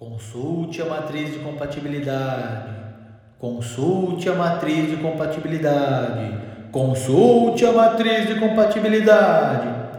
Consulte a matriz de compatibilidade. Consulte a matriz de compatibilidade. Consulte a matriz de compatibilidade.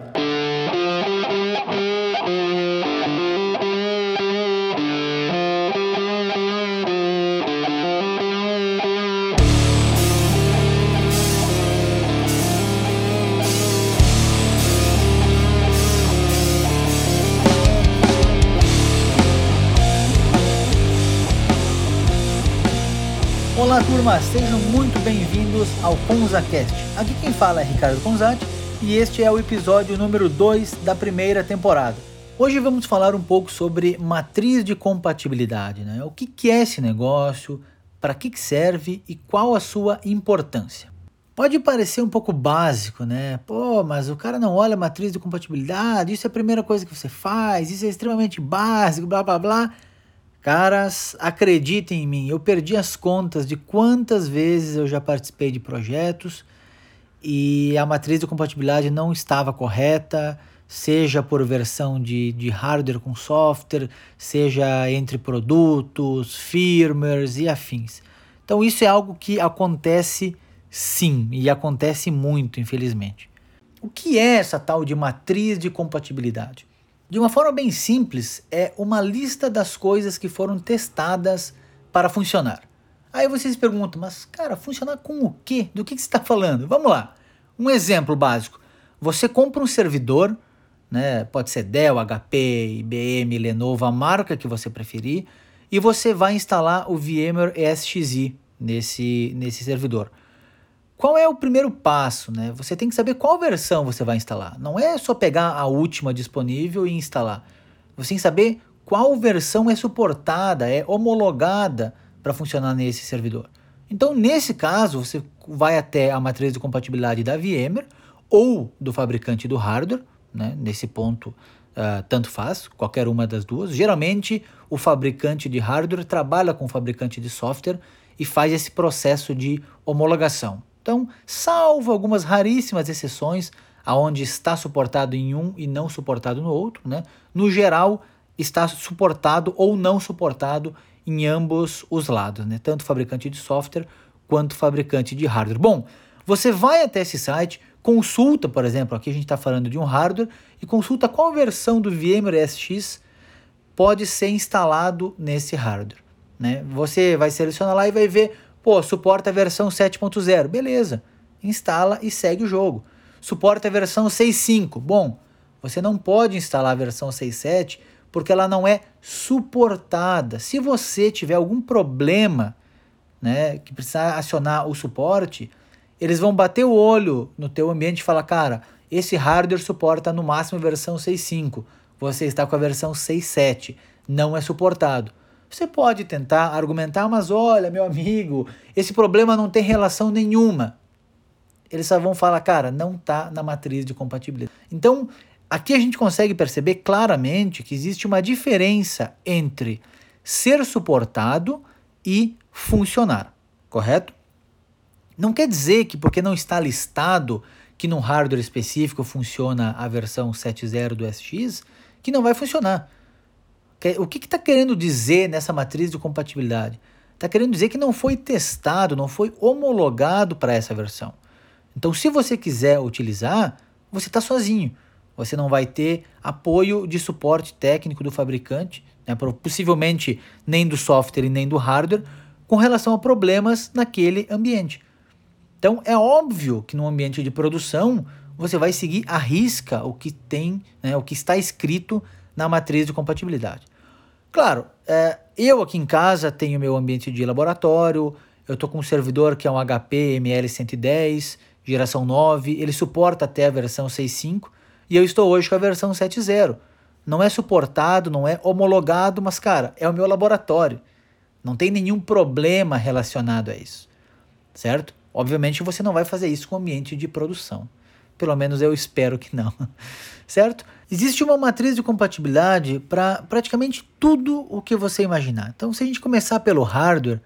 Olá turma, sejam muito bem-vindos ao ConzaCast. Aqui quem fala é Ricardo Conzati e este é o episódio número 2 da primeira temporada. Hoje vamos falar um pouco sobre matriz de compatibilidade, né? O que, que é esse negócio, para que, que serve e qual a sua importância. Pode parecer um pouco básico, né? Pô, mas o cara não olha a matriz de compatibilidade, isso é a primeira coisa que você faz, isso é extremamente básico, blá blá blá. Caras, acreditem em mim, eu perdi as contas de quantas vezes eu já participei de projetos e a matriz de compatibilidade não estava correta, seja por versão de, de hardware com software, seja entre produtos, firmwares e afins. Então isso é algo que acontece sim, e acontece muito, infelizmente. O que é essa tal de matriz de compatibilidade? De uma forma bem simples, é uma lista das coisas que foram testadas para funcionar. Aí vocês perguntam, mas cara, funcionar com o quê? Do que, que você está falando? Vamos lá. Um exemplo básico. Você compra um servidor, né? pode ser Dell, HP, IBM, Lenovo, a marca que você preferir, e você vai instalar o VMware ESXi nesse, nesse servidor. Qual é o primeiro passo? Né? Você tem que saber qual versão você vai instalar. Não é só pegar a última disponível e instalar. Você tem que saber qual versão é suportada, é homologada para funcionar nesse servidor. Então, nesse caso, você vai até a matriz de compatibilidade da VMware ou do fabricante do hardware. Né? Nesse ponto, uh, tanto faz, qualquer uma das duas. Geralmente, o fabricante de hardware trabalha com o fabricante de software e faz esse processo de homologação. Então, salvo algumas raríssimas exceções, aonde está suportado em um e não suportado no outro, né? No geral, está suportado ou não suportado em ambos os lados, né? Tanto fabricante de software quanto fabricante de hardware. Bom, você vai até esse site, consulta, por exemplo, aqui a gente está falando de um hardware, e consulta qual versão do VMware SX pode ser instalado nesse hardware. Né? Você vai selecionar lá e vai ver Pô, suporta a versão 7.0. Beleza. Instala e segue o jogo. Suporta a versão 6.5. Bom, você não pode instalar a versão 6.7 porque ela não é suportada. Se você tiver algum problema, né, que precisar acionar o suporte, eles vão bater o olho no teu ambiente e falar, cara, esse hardware suporta no máximo a versão 6.5. Você está com a versão 6.7. Não é suportado. Você pode tentar argumentar, mas olha, meu amigo, esse problema não tem relação nenhuma. Eles só vão falar, cara, não está na matriz de compatibilidade. Então, aqui a gente consegue perceber claramente que existe uma diferença entre ser suportado e funcionar, correto? Não quer dizer que porque não está listado que num hardware específico funciona a versão 7.0 do SX, que não vai funcionar. O que está que querendo dizer nessa matriz de compatibilidade? Está querendo dizer que não foi testado, não foi homologado para essa versão. Então, se você quiser utilizar, você está sozinho. Você não vai ter apoio de suporte técnico do fabricante, né, possivelmente nem do software e nem do hardware, com relação a problemas naquele ambiente. Então, é óbvio que no ambiente de produção você vai seguir à risca o que tem, né, o que está escrito na matriz de compatibilidade. Claro, é, eu aqui em casa tenho meu ambiente de laboratório, eu estou com um servidor que é um HP ML110, geração 9, ele suporta até a versão 6.5 e eu estou hoje com a versão 7.0. Não é suportado, não é homologado, mas cara, é o meu laboratório. Não tem nenhum problema relacionado a isso, certo? Obviamente você não vai fazer isso com o ambiente de produção. Pelo menos eu espero que não, certo? Existe uma matriz de compatibilidade para praticamente tudo o que você imaginar. Então, se a gente começar pelo hardware,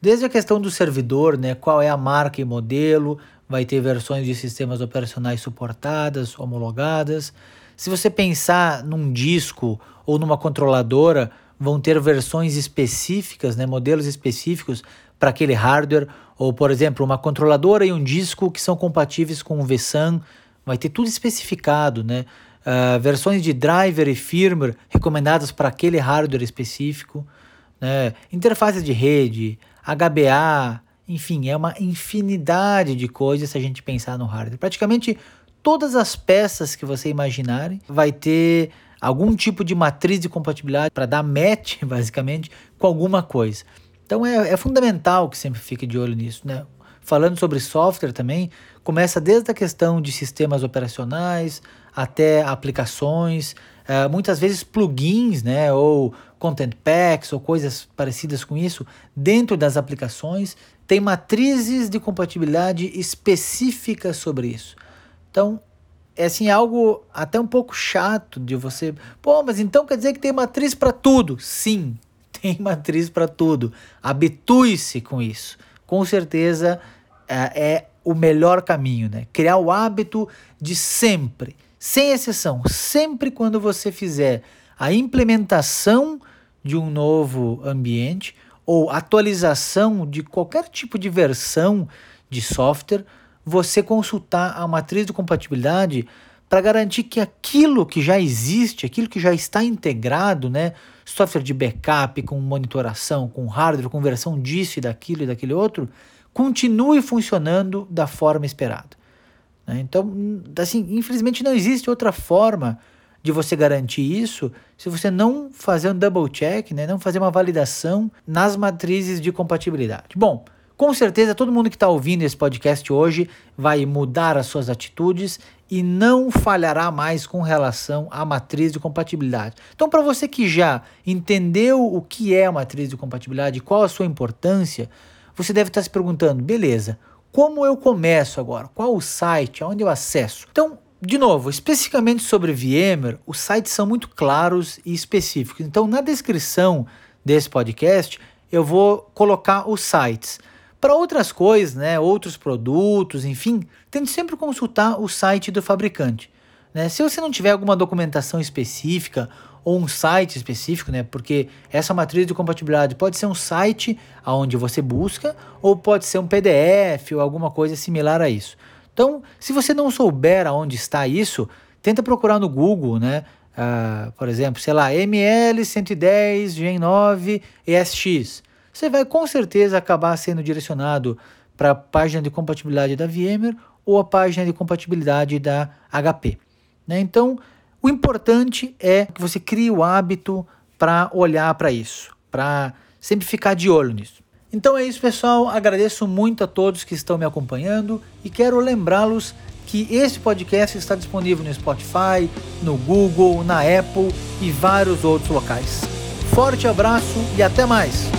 desde a questão do servidor, né, qual é a marca e modelo, vai ter versões de sistemas operacionais suportadas, homologadas. Se você pensar num disco ou numa controladora, vão ter versões específicas, né, modelos específicos para aquele hardware, ou por exemplo, uma controladora e um disco que são compatíveis com o VSAN, vai ter tudo especificado, né? Uh, versões de driver e firmware recomendadas para aquele hardware específico, né? interfaces de rede, HBA, enfim, é uma infinidade de coisas se a gente pensar no hardware. Praticamente todas as peças que você imaginarem vai ter algum tipo de matriz de compatibilidade para dar match, basicamente, com alguma coisa. Então é, é fundamental que sempre fique de olho nisso, né? Falando sobre software também, começa desde a questão de sistemas operacionais até aplicações, uh, muitas vezes plugins, né, ou content packs ou coisas parecidas com isso dentro das aplicações tem matrizes de compatibilidade específicas sobre isso. Então, é assim algo até um pouco chato de você, pô, mas então quer dizer que tem matriz para tudo? Sim, tem matriz para tudo. Habitue-se com isso. Com certeza é, é o melhor caminho, né? Criar o hábito de sempre, sem exceção, sempre quando você fizer a implementação de um novo ambiente ou atualização de qualquer tipo de versão de software, você consultar a matriz de compatibilidade para garantir que aquilo que já existe, aquilo que já está integrado, né, software de backup com monitoração, com hardware, com versão disso e daquilo e daquele outro, continue funcionando da forma esperada. Né? Então, assim, infelizmente não existe outra forma de você garantir isso se você não fazer um double check, né, não fazer uma validação nas matrizes de compatibilidade. Bom, com certeza todo mundo que está ouvindo esse podcast hoje vai mudar as suas atitudes e não falhará mais com relação à matriz de compatibilidade. Então, para você que já entendeu o que é a matriz de compatibilidade, qual a sua importância, você deve estar tá se perguntando: beleza, como eu começo agora? Qual o site? Aonde eu acesso? Então, de novo, especificamente sobre VMware, os sites são muito claros e específicos. Então, na descrição desse podcast, eu vou colocar os sites. Para outras coisas, né, outros produtos, enfim, tente sempre consultar o site do fabricante. Né? Se você não tiver alguma documentação específica ou um site específico, né, porque essa matriz de compatibilidade pode ser um site onde você busca ou pode ser um PDF ou alguma coisa similar a isso. Então, se você não souber aonde está isso, tenta procurar no Google, né? Uh, por exemplo, sei lá, ML110 Gen 9 ESX. Você vai com certeza acabar sendo direcionado para a página de compatibilidade da VMware ou a página de compatibilidade da HP. Né? Então, o importante é que você crie o hábito para olhar para isso, para sempre ficar de olho nisso. Então é isso, pessoal. Agradeço muito a todos que estão me acompanhando e quero lembrá-los que esse podcast está disponível no Spotify, no Google, na Apple e vários outros locais. Forte abraço e até mais!